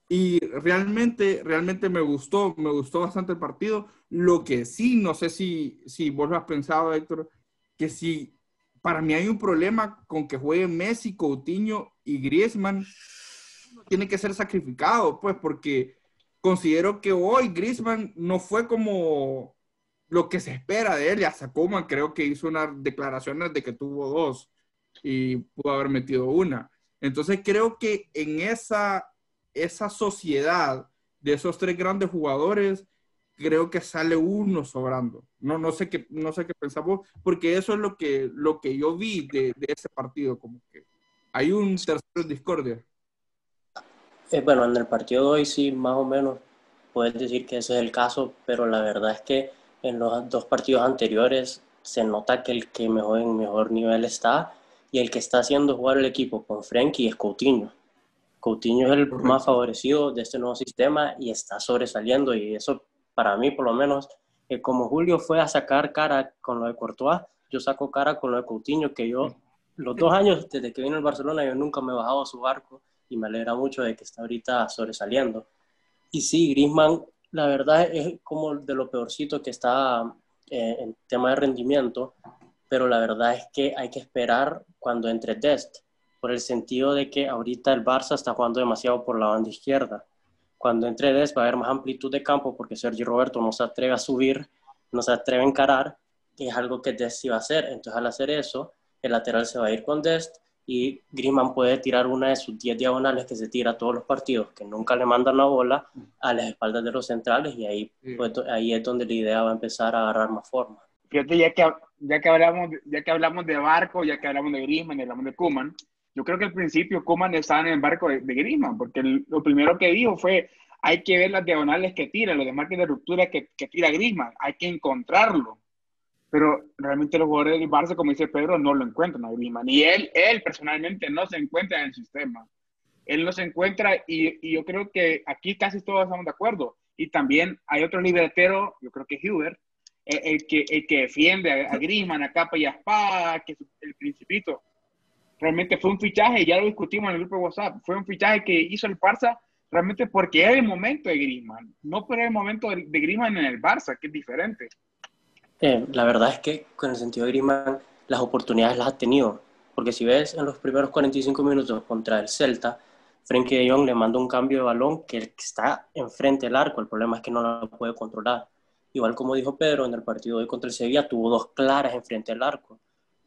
S3: y realmente, realmente me gustó, me gustó bastante el partido. Lo que sí, no sé si, si vos lo has pensado, Héctor, que si para mí hay un problema con que jueguen Messi, Coutinho y Griezmann, tiene que ser sacrificado, pues, porque considero que hoy Griezmann no fue como lo que se espera de él. Ya Coman creo que hizo unas declaraciones de que tuvo dos y pudo haber metido una. Entonces creo que en esa, esa sociedad de esos tres grandes jugadores, creo que sale uno sobrando. No, no sé qué, no sé qué pensamos, porque eso es lo que, lo que yo vi de, de ese partido, como que hay un tercero en discordia.
S5: Eh, bueno, en el partido de hoy sí, más o menos, puedes decir que ese es el caso, pero la verdad es que en los dos partidos anteriores se nota que el que mejor en mejor nivel está y el que está haciendo jugar el equipo con Frenkie es Coutinho. Coutinho es el
S3: Correcto.
S5: más favorecido de este nuevo sistema y está sobresaliendo y eso para mí por lo menos, eh, como Julio fue a sacar cara con lo de Courtois, yo saco cara con lo de Coutinho, que yo los dos años desde que vino al Barcelona yo nunca me he bajado a su barco y me alegra mucho de que está ahorita sobresaliendo. Y sí, Griezmann, la verdad es como de lo peorcito que está eh, en tema de rendimiento, pero la verdad es que hay que esperar cuando entre Dest, por el sentido de que ahorita el Barça está jugando demasiado por la banda izquierda. Cuando entre Dest va a haber más amplitud de campo porque Sergio Roberto no se atreve a subir, no se atreve a encarar, y es algo que Dest iba a hacer. Entonces al hacer eso, el lateral se va a ir con Dest y Griezmann puede tirar una de sus 10 diagonales que se tira todos los partidos, que nunca le mandan la bola a las espaldas de los centrales y ahí,
S3: Sí.
S5: pues, ahí es donde la idea va a empezar a agarrar más forma.
S2: fíjate, ya que, ya que hablamos, ya que hablamos de barco, ya que hablamos de Griezmann y hablamos de Kuman, yo creo que al principio Kuman estaba en el barco de, de Griezmann, porque el- lo primero que dijo fue, hay que ver las diagonales que tira, los desmarques de ruptura que, que tira Griezmann, hay que encontrarlo. Pero realmente los jugadores del Barça, como dice Pedro, no lo encuentran a Griezmann. Y él, él personalmente no se encuentra en el sistema. Él no se encuentra y, y yo creo que aquí casi todos estamos de acuerdo. Y también hay otro libretero, yo creo que Hubert, el, el que, el que defiende a, a Griezmann a capa y a espada, que es el principito. Realmente fue un fichaje, ya lo discutimos en el grupo WhatsApp, fue un fichaje que hizo el Barça realmente porque era el momento de Griezmann, no por el momento de, Griezmann en el Barça, que es diferente.
S5: Eh, la verdad es que con el sentido de Griezmann las oportunidades las ha tenido, porque si ves en los primeros 45 minutos contra el Celta, Frenkie de Jong le manda un cambio de balón que está enfrente del arco, el problema es que no lo puede controlar. Igual como dijo Pedro, en el partido de hoy contra el Sevilla tuvo dos claras enfrente del arco.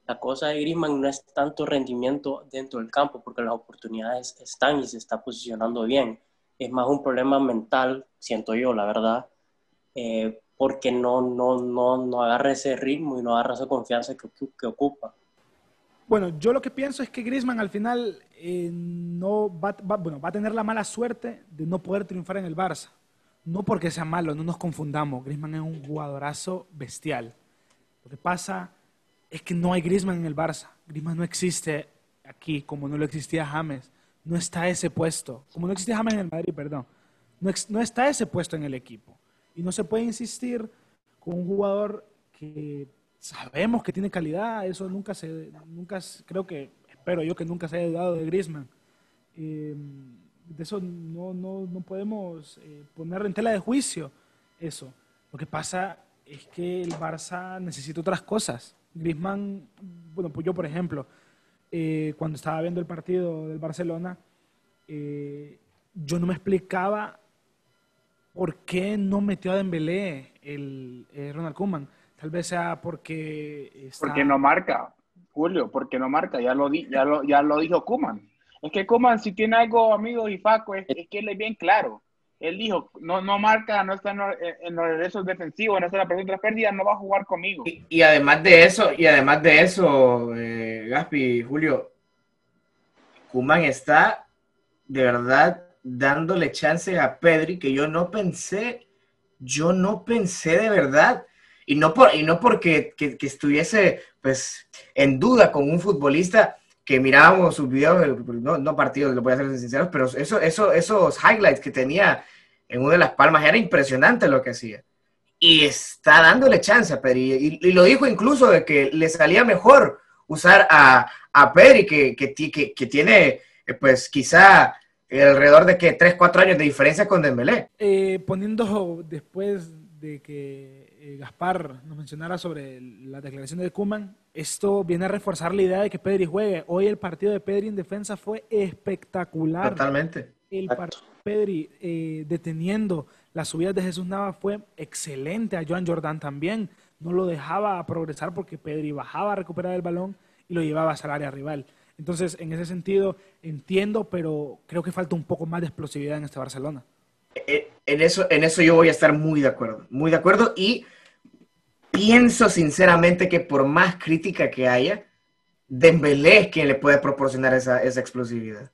S5: La cosa de Griezmann no es tanto rendimiento dentro del campo, porque las oportunidades están y se está posicionando bien. Es más un problema mental, siento yo, la verdad, eh, porque no, no, no, no agarra ese ritmo y no agarra esa confianza que, que ocupa.
S4: Bueno, yo lo que pienso es que Griezmann al final eh, no va, va- bueno, va a tener la mala suerte de no poder triunfar en el Barça. No porque sea malo, no nos confundamos. Griezmann es un jugadorazo bestial. Lo que pasa es que no hay Griezmann en el Barça. Griezmann no existe aquí como no lo existía James. No está ese puesto. Como no existía James en el Madrid, perdón. No, no está ese puesto en el equipo. Y no se puede insistir con un jugador que sabemos que tiene calidad. Eso nunca se, nunca, creo que, espero yo que nunca se haya dudado de Griezmann. Eh, de eso no, no, no podemos eh, poner en tela de juicio eso. Lo que pasa es que el Barça necesita otras cosas. Griezmann, bueno, pues yo por ejemplo, eh, cuando estaba viendo el partido del Barcelona, eh, yo no me explicaba por qué no metió a Dembélé el eh, Ronald Koeman. Tal vez sea porque
S2: Porque no marca. Julio, porque no marca, ya lo, di, ya lo, ya lo dijo Kuman. Es que Kuman, si tiene algo, amigo y Faco, es, que él es bien claro. Él dijo, no, no marca, no está en, los regresos defensivos, no está en la presión de las pérdidas, no va a jugar conmigo.
S1: Y, además de eso, y además de eso, eh, Gaspi, Julio, Kuman está de verdad dándole chance a Pedri que yo no pensé, yo no pensé de verdad. Y no, por, y no porque que, estuviese pues, en duda con un futbolista que mirábamos sus videos, no, no partidos, lo voy a ser sinceros, pero eso, eso, esos highlights que tenía en una de las palmas era impresionante lo que hacía. Y está dándole chance a Pedri. Y, lo dijo incluso de que le salía mejor usar a, a Pedri, que, que, que tiene, eh, pues quizá alrededor de que 3, 4 años de diferencia con Dembélé.
S4: Eh, poniendo después de que eh, Gaspar nos mencionara sobre la declaración de Kuman, esto viene a reforzar la idea de que Pedri juegue. Hoy el partido de Pedri en defensa fue espectacular.
S1: Totalmente.
S4: El partido de Pedri eh, deteniendo las subidas de Jesús Nava fue excelente. A Joan Jordan también. No lo dejaba progresar porque Pedri bajaba a recuperar el balón y lo llevaba al área rival. Entonces, en ese sentido, entiendo, pero creo que falta un poco más de explosividad en este Barcelona.
S1: Eh, en eso, en eso yo voy a estar muy de acuerdo, muy de acuerdo y pienso sinceramente que por más crítica que haya, Dembélé es quien le puede proporcionar esa, explosividad.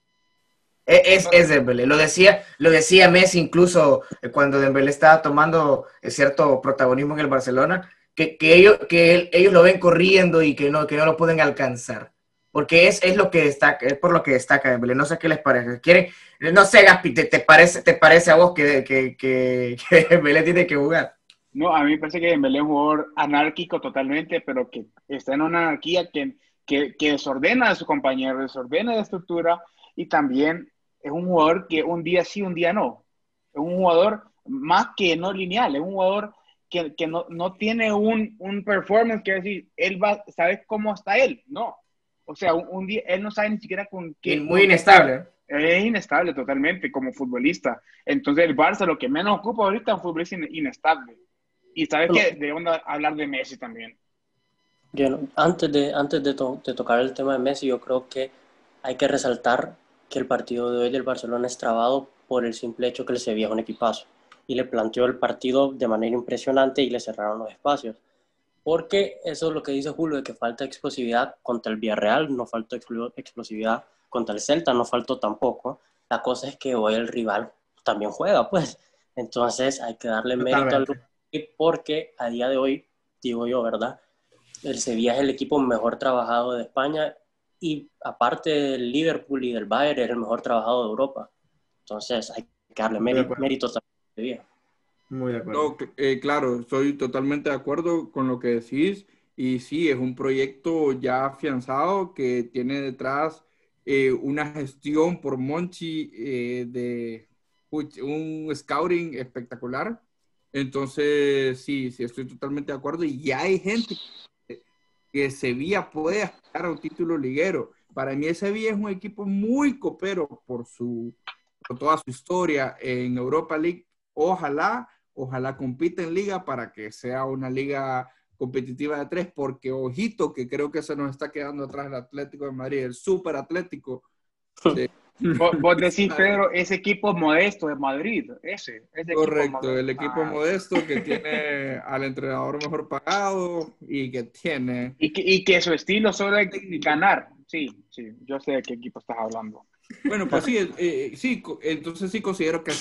S1: E, es, es, Dembélé. Lo decía, lo decía Messi incluso cuando Dembélé estaba tomando cierto protagonismo en el Barcelona, que, ellos, que ellos lo ven corriendo y que no, que no lo pueden alcanzar porque es, es lo que destaca, es por lo que destaca Dembélé. No sé qué les parece. ¿Quieren? No sé, Gaspi, ¿te, parece, ¿te parece a vos que, que, que, (laughs) Dembélé tiene que jugar?
S2: No, a mí me parece que Dembélé es un jugador anárquico totalmente, pero que está en una anarquía que, que, que desordena a su compañero, desordena la estructura y también es un jugador que un día sí, un día no. Es un jugador más que no lineal, es un jugador que, que no, no, tiene un, un performance que decir, él va, ¿sabes cómo está él? No, o sea, un, día él no sabe ni siquiera con
S1: qué. Muy inestable.
S2: Es inestable totalmente como futbolista. Entonces el Barça lo que menos ocupa ahorita es un futbolista inestable. Y sabes que debemos hablar de Messi también.
S5: Bien, antes de, antes de, de, tocar el tema de Messi, yo creo que hay que resaltar que el partido de hoy del Barcelona es trabado por el simple hecho que el Sevilla es un equipazo. Y le planteó el partido de manera impresionante y le cerraron los espacios porque eso es lo que dice Julio, de que falta explosividad contra el Villarreal, no faltó explosividad contra el Celta, no faltó tampoco. La cosa es que hoy el rival también juega, pues. Entonces hay que darle mérito al porque a día de hoy, digo yo, ¿verdad? El Sevilla es el equipo mejor trabajado de España y aparte del Liverpool y del Bayern, es el mejor trabajado de Europa. Entonces hay que darle mérito, también al Sevilla.
S3: Muy de acuerdo. Eh, claro, estoy totalmente de acuerdo con lo que decís. Y sí, es un proyecto ya afianzado que tiene detrás eh, una gestión por Monchi eh, de un scouting espectacular. Entonces, sí, sí, estoy totalmente de acuerdo. Y ya hay gente que Sevilla puede aspirar a un título liguero. Para mí, Sevilla es un equipo muy copero por, su, por toda su historia en Europa League. Ojalá Ojalá compita en liga para que sea una liga competitiva de tres, porque ojito que creo que se nos está quedando atrás el Atlético de Madrid, el super Atlético. (laughs) (laughs)
S2: Vos, decís, Pedro, ese equipo modesto de Madrid, ese.
S3: Correcto, el equipo ah. modesto que (laughs) tiene al entrenador mejor pagado y que tiene...
S2: Y que, y que su estilo solo es ganar. Sí, sí, yo sé de qué equipo estás hablando.
S3: Bueno, pues sí, eh, sí, entonces sí considero que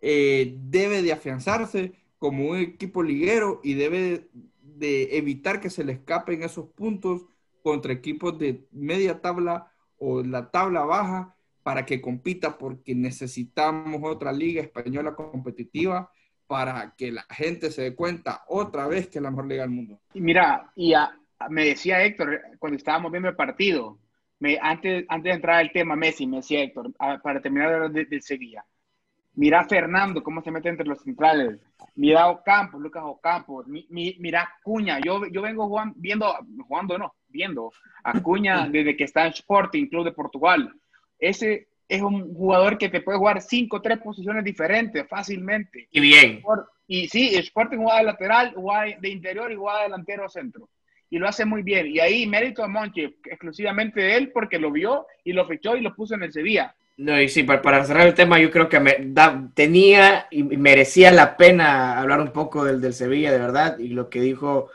S3: eh, debe de afianzarse como un equipo liguero y debe de evitar que se le escapen esos puntos contra equipos de media tabla o la tabla baja para que compita porque necesitamos otra liga española competitiva para que la gente se dé cuenta otra vez que es la mejor liga del mundo.
S2: Y mira, y me decía Héctor cuando estábamos viendo el partido, me, antes, antes de entrar al tema Messi, me decía Héctor, para terminar de, de Sevilla, Mira Fernando, cómo se mete entre los centrales. Mira a Ocampo, Lucas Ocampo. mira Cuña. Yo, yo vengo viendo, jugando no, viendo a Cuña desde que está en Sporting Club de Portugal. Ese es un jugador que te puede jugar cinco o tres posiciones diferentes fácilmente.
S1: Y bien.
S2: Y sí, Sporting juega de lateral, juega de interior y juega de delantero centro. Y lo hace muy bien. Y ahí mérito a Monchi, exclusivamente de él, porque lo vio y lo fichó y lo puso en el Sevilla.
S1: No, y sí, para, cerrar el tema, yo creo que me tenía y merecía la pena hablar un poco del, del Sevilla, de verdad, y lo que dijo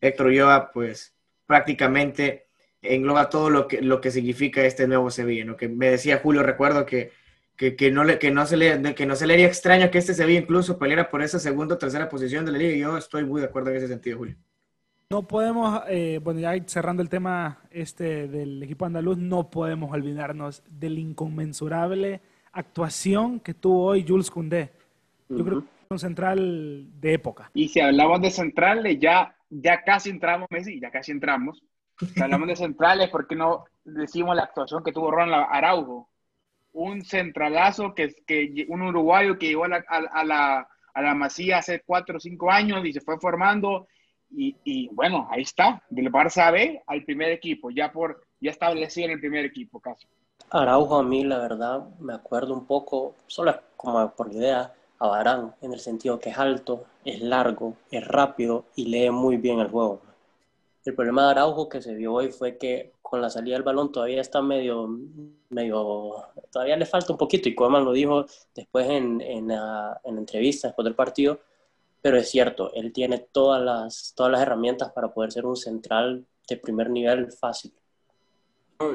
S1: Héctor Ulloa, pues prácticamente engloba todo lo que, lo que significa este nuevo Sevilla. Lo que me decía Julio, recuerdo que, que, no, le, que, no se le, que no se le haría extraño que este Sevilla incluso peleara por esa segunda o tercera posición de la liga, y yo estoy muy de acuerdo en ese sentido, Julio.
S4: No podemos, eh, bueno, ya cerrando el tema este del equipo andaluz, no podemos olvidarnos del inconmensurable actuación que tuvo hoy Jules Koundé. Yo creo que es un central de época.
S2: Y si hablamos de centrales, ya, ya casi entramos, Messi, ya casi entramos. Si hablamos de centrales, ¿por qué no decimos la actuación que tuvo Ronald Araujo? Un centralazo que, que un uruguayo que llegó a la, a, la, a la Masía hace cuatro o cinco años y se fue formando y, bueno, ahí está, del Barça B al primer equipo, ya por ya establecido en el primer equipo casi.
S5: Araujo a mí, la verdad, me acuerdo un poco, solo como por idea, a Barán, en el sentido que es alto, es largo, es rápido y lee muy bien el juego. El problema de Araujo que se vio hoy fue que con la salida del balón todavía está medio, medio, todavía le falta un poquito y Koeman lo dijo después en, en, la, en entrevista después del partido, pero es cierto, él tiene todas las, todas las herramientas para poder ser un central de primer nivel fácil.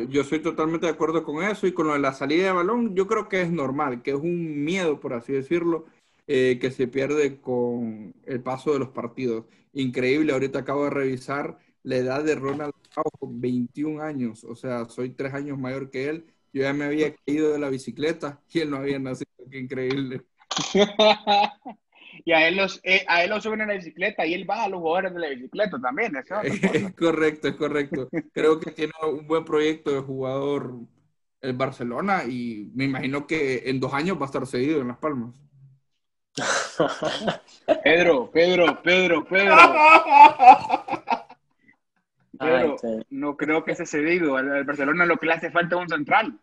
S3: Yo estoy totalmente de acuerdo con eso y con lo de la salida de balón, yo creo que es normal, que es un miedo, por así decirlo, eh, que se pierde con el paso de los partidos. Increíble, ahorita acabo de revisar la edad de Ronald 21 años, o sea, soy tres años mayor que él, yo ya me había caído de la bicicleta y él no había nacido, qué increíble. (laughs)
S2: y a él, los, eh, a él lo suben en la bicicleta y él va a los jugadores de la bicicleta también.
S3: Es (laughs) correcto, es correcto. (laughs) Creo que tiene un buen proyecto de jugador el Barcelona y me imagino que en dos años va a estar cedido en Las Palmas.
S2: Pedro, Pedro, Pedro, Pedro. Pedro, no creo que sea cedido. Al Barcelona lo que le hace falta es un central.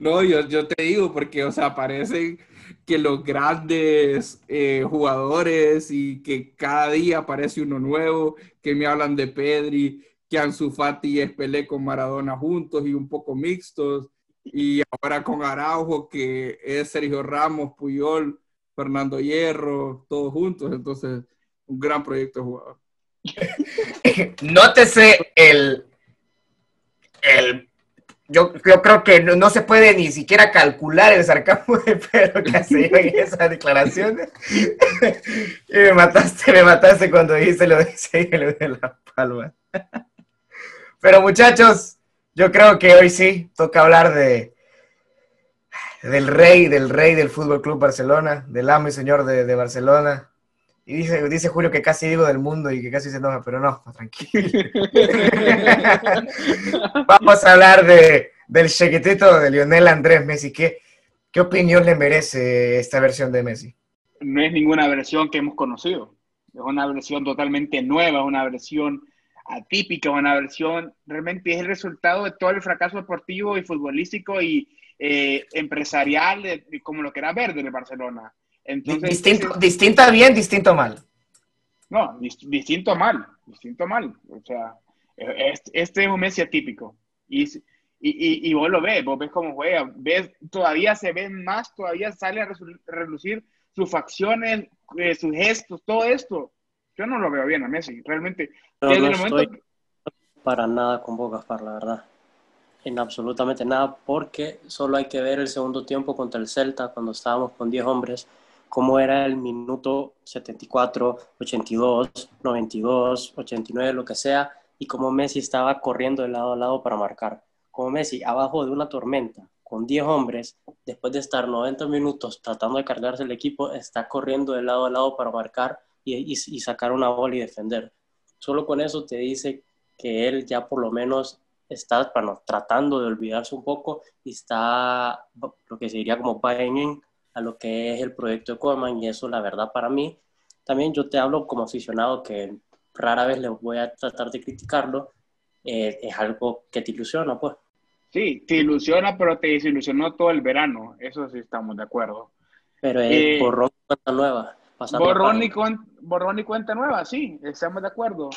S3: No, yo, yo te digo, porque, o sea, parecen que los grandes eh, jugadores y que cada día aparece uno nuevo, que me hablan de Pedri, que Ansu Fati y Espelé con Maradona juntos y un poco mixtos, y ahora con Araujo, que es Sergio Ramos, Puyol, Fernando Hierro, todos juntos, entonces un gran proyecto de jugador. (laughs)
S1: Nótese el, el yo, creo que no, se puede ni siquiera calcular el sarcasmo de Pedro que hace en (laughs) esa declaración. (laughs) y me mataste, me mataste cuando hice lo de, de la palma. Pero muchachos, yo creo que hoy sí toca hablar de del rey, del rey del Fútbol Club Barcelona, del amo y señor de, de Barcelona, y dice, dice Julio que casi digo del mundo y que casi se enoja, pero no, tranquilo. (laughs) Vamos a hablar de, del chequetito de Lionel Andrés Messi. ¿Qué, ¿Qué opinión le merece esta versión de Messi?
S2: No es ninguna versión que hemos conocido. Es una versión totalmente nueva, una versión atípica, una versión realmente es el resultado de todo el fracaso deportivo y futbolístico y eh, empresarial, como lo quiera ver, del Barcelona
S1: distinto, distinta bien, distinto mal.
S2: No, distinto mal, distinto mal. O sea, este, es un Messi atípico. Y, y, y, vos lo ves, vos ves cómo juega, ves, todavía se ve más, todavía sale a relucir sus facciones, eh, sus gestos, todo esto. Yo no lo veo bien a Messi, realmente.
S5: no estoy para nada con Boca la verdad. En absolutamente nada, porque solo hay que ver el segundo tiempo contra el Celta, cuando estábamos con 10 hombres cómo era el minuto 74, 82, 92, 89, lo que sea, y cómo Messi estaba corriendo de lado a lado para marcar. Como Messi, abajo de una tormenta, con 10 hombres, después de estar 90 minutos tratando de cargarse el equipo, está corriendo de lado a lado para marcar y, sacar una bola y defender. Solo con eso te dice que él ya por lo menos está bueno, tratando de olvidarse un poco y está lo que se diría como buying a lo que es el proyecto de Coleman y eso la verdad para mí, también yo te hablo como aficionado que rara vez le voy a tratar de criticarlo, eh, es algo que te ilusiona pues.
S2: Sí, te ilusiona, pero te desilusionó todo el verano, eso sí estamos de acuerdo.
S5: Pero es eh, borrón y cuenta nueva.
S2: Borrón y, borrón y cuenta nueva, sí, estamos de acuerdo.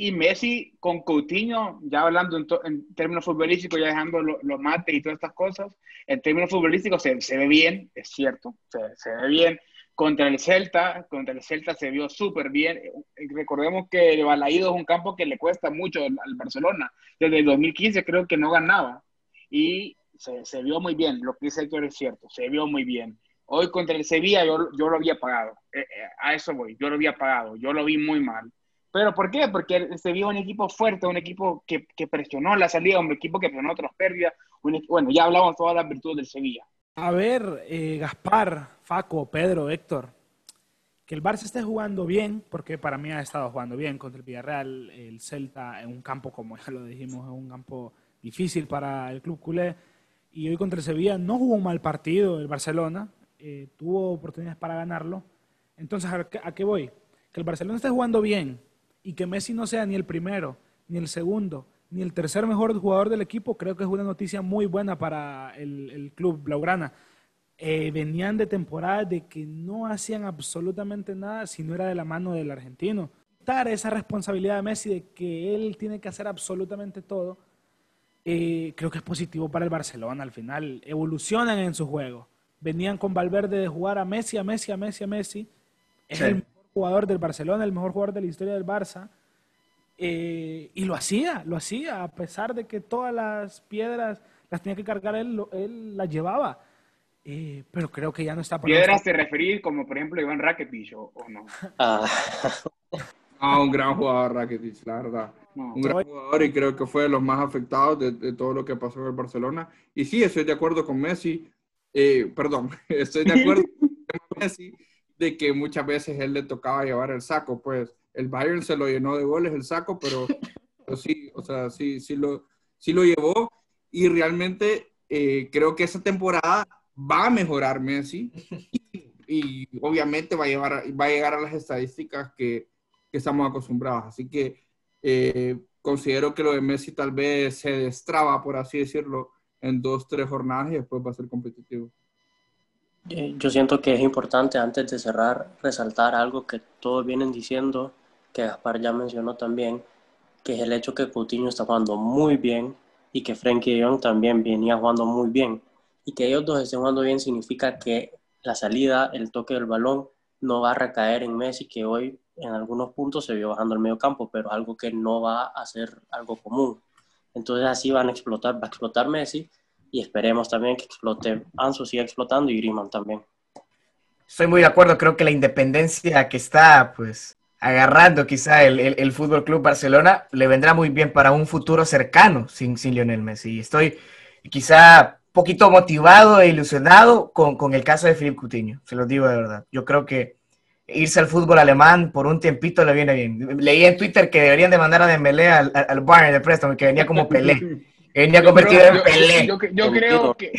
S2: Y Messi con Coutinho, ya hablando en, términos futbolísticos, ya dejando los mates y todas estas cosas, en términos futbolísticos se, se ve bien, es cierto, se, se, ve bien. Contra el Celta, contra el Celta se vio súper bien. Recordemos que el Balaído es un campo que le cuesta mucho al Barcelona. Desde el 2015 creo que no ganaba. Y se, se vio muy bien, lo que dice Héctor es cierto, se vio muy bien. Hoy contra el Sevilla yo, yo lo había pagado, eh, eh, a eso voy, yo lo había pagado, yo lo vi muy mal. ¿Pero por qué? Porque se vio un equipo fuerte, un equipo que, que presionó la salida, un equipo que presionó otras pérdidas. bueno, ya hablamos todas las virtudes del Sevilla.
S4: A ver, eh, Gaspar, Faco, Pedro, Héctor, que el Barça esté jugando bien, porque para mí ha estado jugando bien contra el Villarreal, el Celta, en un campo, como ya lo dijimos, en un campo difícil para el club culé. Y hoy contra el Sevilla no jugó un mal partido el Barcelona, eh, tuvo oportunidades para ganarlo. Entonces, ¿a qué, voy? Que el Barcelona esté jugando bien y que Messi no sea ni el primero, ni el segundo, ni el tercer mejor jugador del equipo, creo que es una noticia muy buena para el, club Blaugrana. Eh, venían de temporadas de que no hacían absolutamente nada si no era de la mano del argentino. Dar esa responsabilidad de Messi de que él tiene que hacer absolutamente todo, eh, creo que es positivo para el Barcelona al final. Evolucionan en su juego venían con Valverde de jugar a Messi, a Messi, a Messi, a Messi. Es el jugador del Barcelona, el mejor jugador de la historia del Barça. Eh, y lo hacía, lo hacía, a pesar de que todas las piedras las tenía que cargar él, él las llevaba. Eh, pero creo que ya no está
S2: para ¿Piedras te referís como, por ejemplo, Iván Rakitic o, no?
S3: Ah. (laughs) ah. un gran jugador Rakitic, la verdad. Un gran jugador y creo que fue de los más afectados de, de, todo lo que pasó en el Barcelona. Y sí, estoy de acuerdo con Messi. Eh, perdón, (laughs) estoy de acuerdo (laughs) con Messi de que muchas veces él le tocaba llevar el saco, pues el Bayern se lo llenó de goles el saco, pero, (laughs) sí, o sea, sí, sí lo, sí lo llevó y realmente eh, creo que esa temporada va a mejorar Messi (laughs) y, obviamente va a, llevar, va a llegar a las estadísticas que, que estamos acostumbrados. Así que eh, considero que lo de Messi tal vez se destraba, por así decirlo, en dos, tres jornadas y después va a ser competitivo.
S5: Eh, yo siento que es importante antes de cerrar resaltar algo que todos vienen diciendo, que Gaspar ya mencionó también, que es el hecho que Coutinho está jugando muy bien y que Frenkie Jong también venía jugando muy bien. Y que ellos dos estén jugando bien significa que la salida, el toque del balón no va a recaer en Messi, que hoy en algunos puntos se vio bajando al medio campo, pero algo que no va a ser algo común. Entonces así van a explotar, va a explotar Messi y esperemos también que explote Ansu siga explotando y Griezmann también.
S1: Estoy muy de acuerdo, creo que la independencia que está pues agarrando quizá el, el, Fútbol Club Barcelona le vendrá muy bien para un futuro cercano sin, sin Lionel Messi. Estoy quizá un poquito motivado e ilusionado con, con el caso de Philippe Coutinho, se lo digo de verdad. Yo creo que irse al fútbol alemán por un tiempito le viene bien. Leí en Twitter que deberían de mandar a Dembélé al, al Bayern de préstamo, que venía como Pelé. (laughs) venía convertido en Pelé.
S2: Yo, creo que,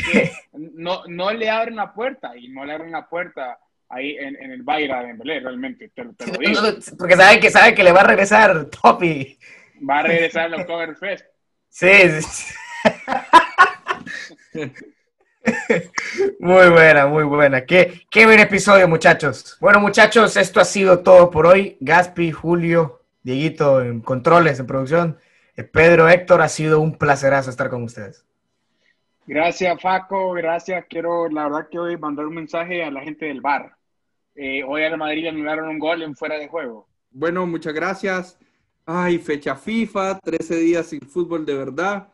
S2: no, no, le abren la puerta y no le abren la puerta ahí en, en el Bayern a Dembélé, realmente, te, te lo digo.
S1: porque sabe que, sabe que le va a regresar Topi.
S2: Va a regresar los Cover Fest.
S1: Sí, sí. Muy buena, muy buena. Qué, qué buen episodio, muchachos. Bueno, muchachos, esto ha sido todo por hoy. Gaspi, Julio, Dieguito en controles, en producción. Eh, Pedro, Héctor, ha sido un placerazo estar con ustedes.
S2: Gracias, Faco. Gracias. Quiero, la verdad, que hoy mandar un mensaje a la gente del bar. Eh, hoy al Madrid anularon un gol en fuera de juego.
S3: Bueno, muchas gracias. Ay, fecha FIFA, 13 días sin fútbol de verdad.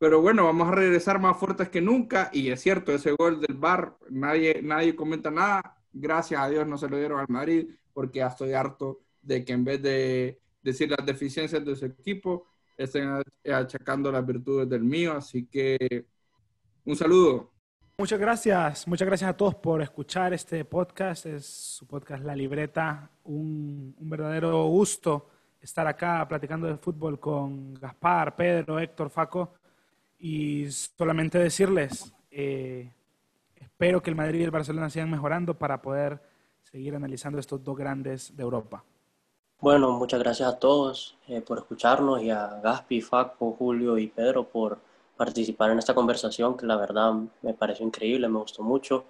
S3: Pero bueno, vamos a regresar más fuertes que nunca. Y es cierto, ese gol del Bar, nadie, nadie comenta nada. Gracias a Dios no se lo dieron al Madrid, porque ya estoy harto de que en vez de decir las deficiencias de su equipo, estén achacando las virtudes del mío. Así que un saludo.
S4: Muchas gracias, muchas gracias a todos por escuchar este podcast. Es su podcast La Libreta. Un, un verdadero gusto estar acá platicando de fútbol con Gaspar, Pedro, Héctor, Faco. Y solamente decirles, eh, espero que el Madrid y el Barcelona sigan mejorando para poder seguir analizando estos dos grandes de Europa.
S5: Bueno, muchas gracias a todos eh, por escucharnos y a Gaspi, Faco, Julio y Pedro por participar en esta conversación que la verdad me pareció increíble, me gustó mucho.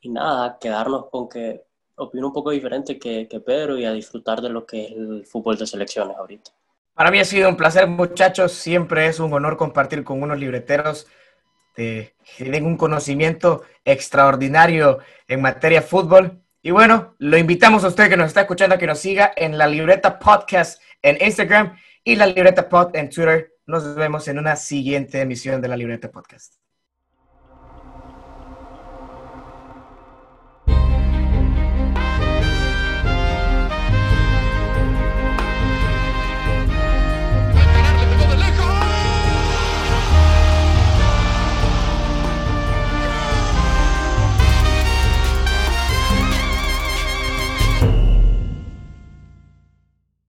S5: Y nada, quedarnos con que opino un poco diferente que, que Pedro y a disfrutar de lo que es el fútbol de selecciones ahorita.
S1: Para mí ha sido un placer, muchachos. Siempre es un honor compartir con unos libreteros que tienen un conocimiento extraordinario en materia de fútbol. Y bueno, lo invitamos a usted que nos está escuchando a que nos siga en la Libreta Podcast en Instagram y la Libreta Pod en Twitter. Nos vemos en una siguiente emisión de la Libreta Podcast.